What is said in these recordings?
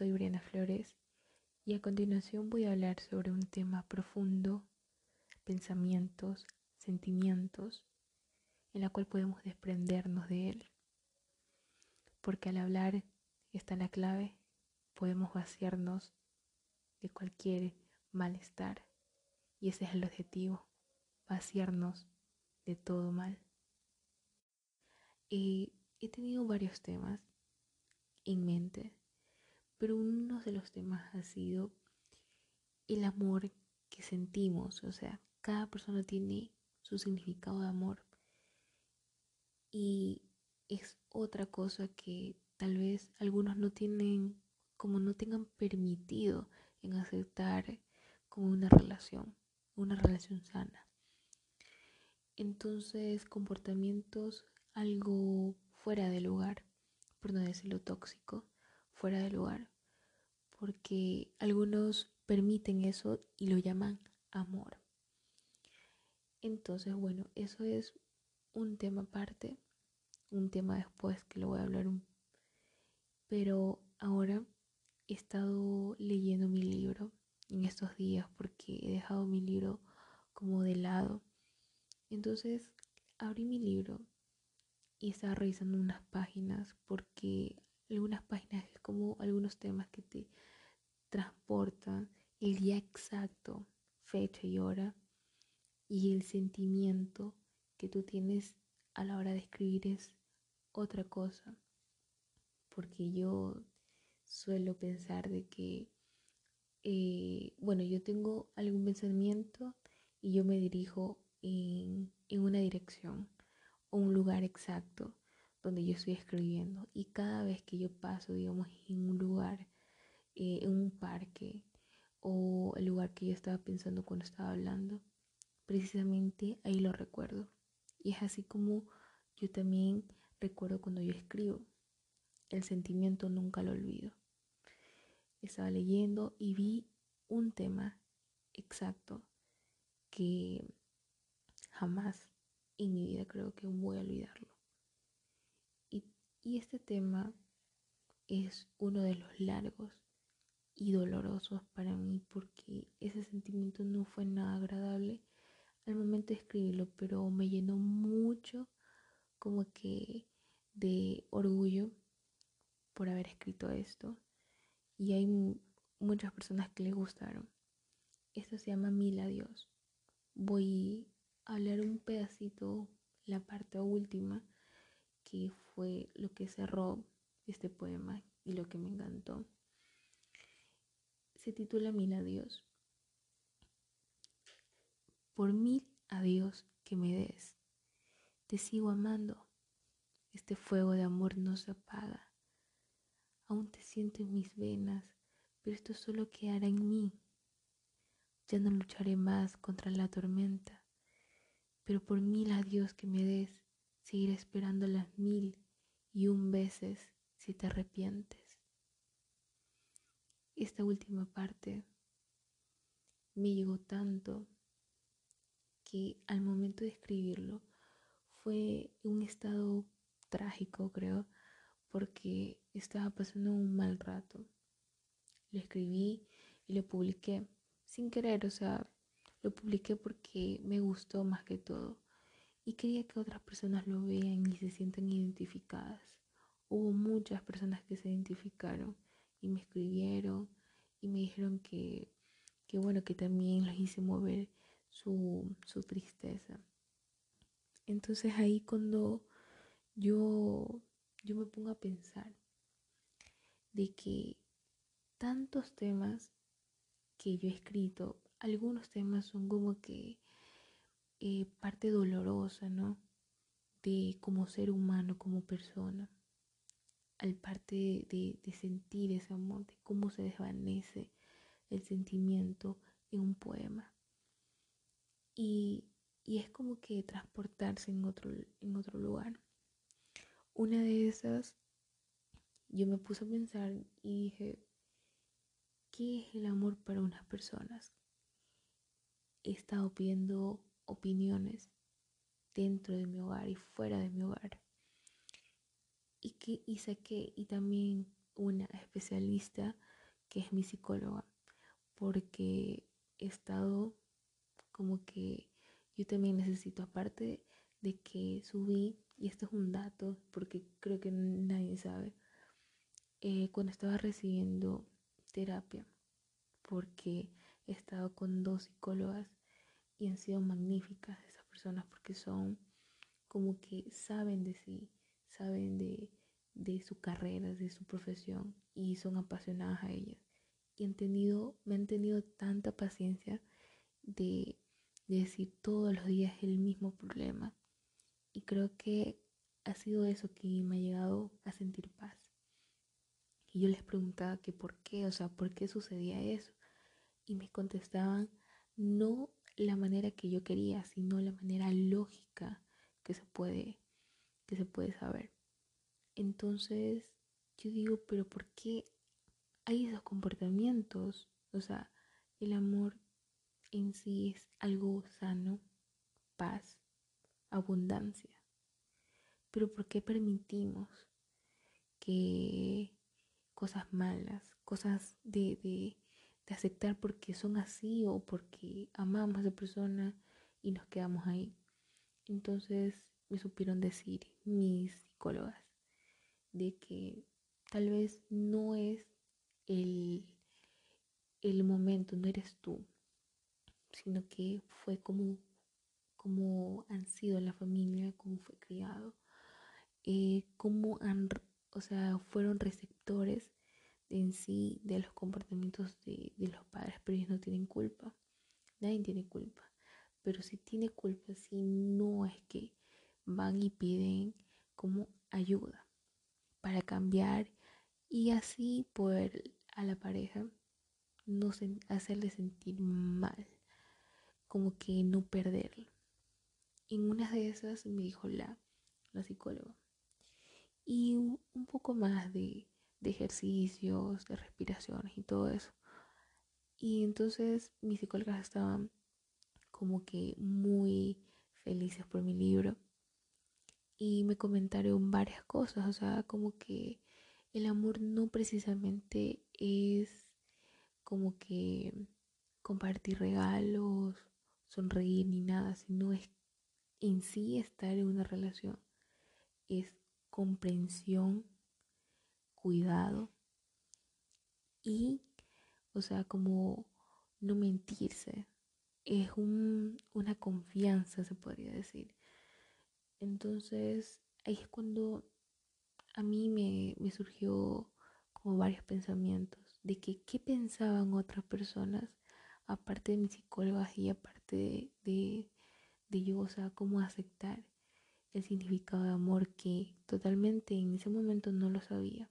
soy Briana Flores y a continuación voy a hablar sobre un tema profundo, pensamientos, sentimientos, en la cual podemos desprendernos de él. Porque al hablar está la clave, podemos vaciarnos de cualquier malestar y ese es el objetivo, vaciarnos de todo mal. Y he tenido varios temas en mente, pero uno de los temas ha sido el amor que sentimos, o sea, cada persona tiene su significado de amor y es otra cosa que tal vez algunos no tienen, como no tengan permitido en aceptar como una relación, una relación sana. Entonces, comportamientos algo fuera de lugar, por no decirlo tóxico, fuera de lugar, porque algunos permiten eso y lo llaman amor. Entonces, bueno, eso es un tema aparte, un tema después que lo voy a hablar un... Pero ahora he estado leyendo mi libro en estos días porque he dejado mi libro como de lado. Entonces abrí mi libro y estaba revisando unas páginas porque algunas páginas es como algunos temas que te transportan el día exacto, fecha y hora y el sentimiento que tú tienes a la hora de escribir es otra cosa. Porque yo suelo pensar de que, eh, bueno, yo tengo algún pensamiento y yo me dirijo en, en una dirección un lugar exacto donde yo estoy escribiendo. Y cada vez que yo paso, digamos, en un lugar, eh, en un parque o el lugar que yo estaba pensando cuando estaba hablando, precisamente ahí lo recuerdo. Y es así como yo también recuerdo cuando yo escribo. El sentimiento nunca lo olvido. Estaba leyendo y vi un tema exacto que jamás en mi vida creo que voy a olvidarlo. Y, y este tema es uno de los largos y dolorosos para mí porque ese sentimiento no fue nada agradable al momento de escribirlo, pero me llenó mucho como que de orgullo por haber escrito esto. Y hay muchas personas que le gustaron. Esto se llama Mil Adiós. Voy hablar un pedacito, la parte última, que fue lo que cerró este poema y lo que me encantó. Se titula Mil adiós. Por mil adiós que me des, te sigo amando. Este fuego de amor no se apaga. Aún te siento en mis venas, pero esto solo quedará en mí. Ya no lucharé más contra la tormenta pero por mil adiós que me des, seguiré esperando las mil y un veces si te arrepientes. Esta última parte me llegó tanto que al momento de escribirlo fue un estado trágico, creo, porque estaba pasando un mal rato. Lo escribí y lo publiqué sin querer, o sea, lo publiqué porque me gustó más que todo y quería que otras personas lo vean y se sientan identificadas. Hubo muchas personas que se identificaron y me escribieron y me dijeron que, que bueno, que también los hice mover su, su tristeza. Entonces ahí cuando yo, yo me pongo a pensar de que tantos temas que yo he escrito algunos temas son como que eh, parte dolorosa, ¿no? De como ser humano, como persona. Al parte de, sentir ese amor, de cómo se desvanece el sentimiento en un poema. Y, es como que transportarse en otro, en otro lugar. Una de esas, yo me puse a pensar y dije, ¿qué es el amor para unas personas? he estado pidiendo opiniones dentro de mi hogar y fuera de mi hogar. Y, que, y saqué, y también una especialista que es mi psicóloga, porque he estado como que yo también necesito, aparte de que subí, y esto es un dato, porque creo que nadie sabe, eh, cuando estaba recibiendo terapia, porque he estado con dos psicólogas y han sido magníficas esas personas porque son como que saben de sí, saben de, de su carrera, de su profesión y son apasionadas a ellas. Y han tenido, me han tenido tanta paciencia de, de decir todos los días el mismo problema. Y creo que ha sido eso que me ha llegado a sentir paz. Y yo les preguntaba que por qué, o sea, por qué sucedía eso. Y me contestaban, no la manera que yo quería, sino la manera lógica que se puede, que se puede saber. Entonces, yo digo, pero ¿por qué hay esos comportamientos? O sea, el amor en sí es algo sano, paz, abundancia. Pero ¿por qué permitimos que cosas malas, cosas de, de, de aceptar porque son así o porque amamos a esa persona y nos quedamos ahí? Entonces me supieron decir mis psicólogas de que tal vez no es el, el momento, no eres tú, sino que fue como, como han sido la familia, cómo fue criado, eh, cómo han, o sea, fueron receptores en sí de los comportamientos de, de los padres, pero ellos no tienen culpa, nadie tiene culpa, pero si tiene culpa, si no es que van y piden como ayuda para cambiar y así poder a la pareja no hacerle sentir mal como que no perderlo. En una de esas me dijo la, la psicóloga. Y un poco más de, de ejercicios, de respiraciones y todo eso. Y entonces mis psicólogas estaban como que muy felices por mi libro. Y me comentaron varias cosas, o sea, como que el amor no precisamente es como que compartir regalos sonreír ni nada, sino es en sí estar en una relación. Es comprensión, cuidado y, o sea, como no mentirse. Es un, una confianza, se podría decir. Entonces, ahí es cuando a mí me, me surgió como varios pensamientos de que qué pensaban otras personas, aparte de mis psicólogas y aparte de, yo, o sea, cómo aceptar el significado de amor que totalmente en ese momento no lo sabía.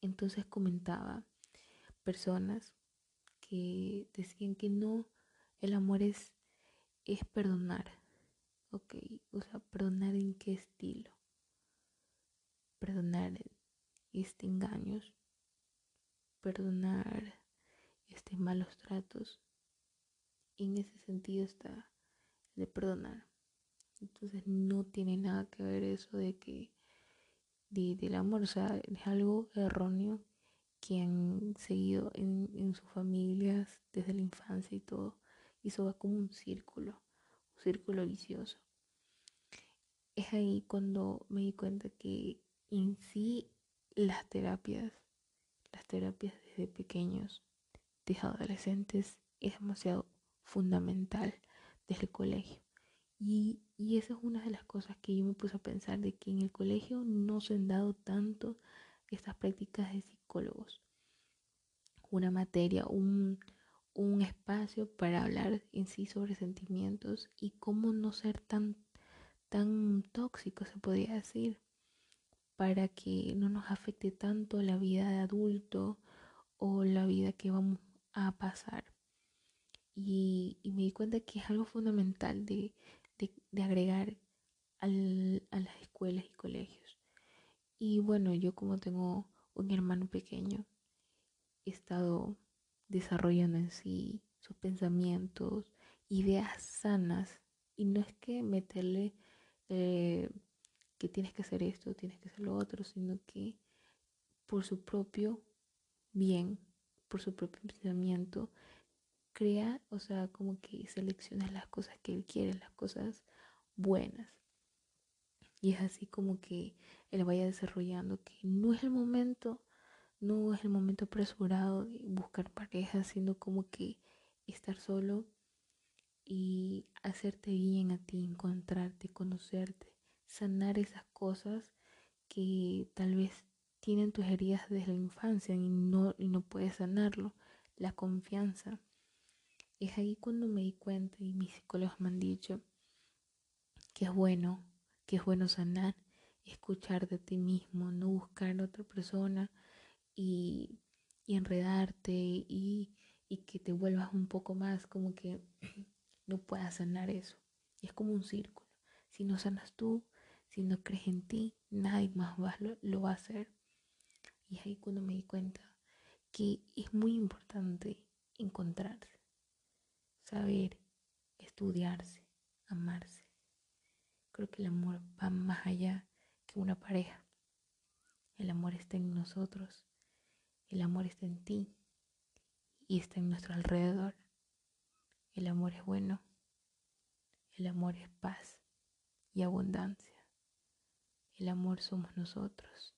Entonces comentaba personas que decían que no, el amor es, es perdonar. Ok, o sea, perdonar en qué estilo. Perdonar este engaños, perdonar este malos tratos, en ese sentido está de perdonar. Entonces no tiene nada que ver eso de que del amor, o sea, es algo erróneo que han seguido en, en sus familias desde la infancia y todo. Y eso va como un círculo, círculo vicioso. Es ahí cuando me di cuenta que en sí las terapias, las terapias desde pequeños, desde adolescentes, es demasiado fundamental desde el colegio. Y, y esa es una de las cosas que yo me puse a pensar de que en el colegio no se han dado tanto estas prácticas de psicólogos. Una materia, un, un espacio para hablar en sí sobre sentimientos y cómo no ser tan, tan tóxico, se podría decir, para que no nos afecte tanto la vida de adulto o la vida que vamos a pasar y, me di cuenta que es algo fundamental de, agregar a las escuelas y colegios. Y bueno, yo como tengo un hermano pequeño, he estado desarrollando en sí sus pensamientos, ideas sanas. Y no es que meterle eh, que tienes que hacer esto, tienes que hacer lo otro, sino que por su propio bien por su propio pensamiento, crea, o sea, como que selecciona las cosas que él quiere, las cosas buenas. Y es así como que él vaya desarrollando que no es el momento, no es el momento apresurado de buscar pareja, sino como que estar solo y hacerte bien a ti, encontrarte, conocerte, sanar esas cosas que tal vez tienen tus heridas desde la infancia y no, y no puedes sanarlo. La confianza. Es ahí cuando me di cuenta y mis psicólogos me han dicho que es bueno, que es bueno sanar, escuchar de ti mismo, no buscar a otra persona y, enredarte y, que te vuelvas un poco más como que no puedas sanar eso. Es como un círculo. Si no sanas tú, si no crees en ti, nadie más lo, va a hacer. Y ahí cuando me di cuenta que es muy importante encontrarse, saber, estudiarse, amarse. Creo que el amor va más allá que una pareja. El amor está en nosotros, el amor está en ti y está en nuestro alrededor. El amor es bueno, el amor es paz y abundancia. El amor somos nosotros.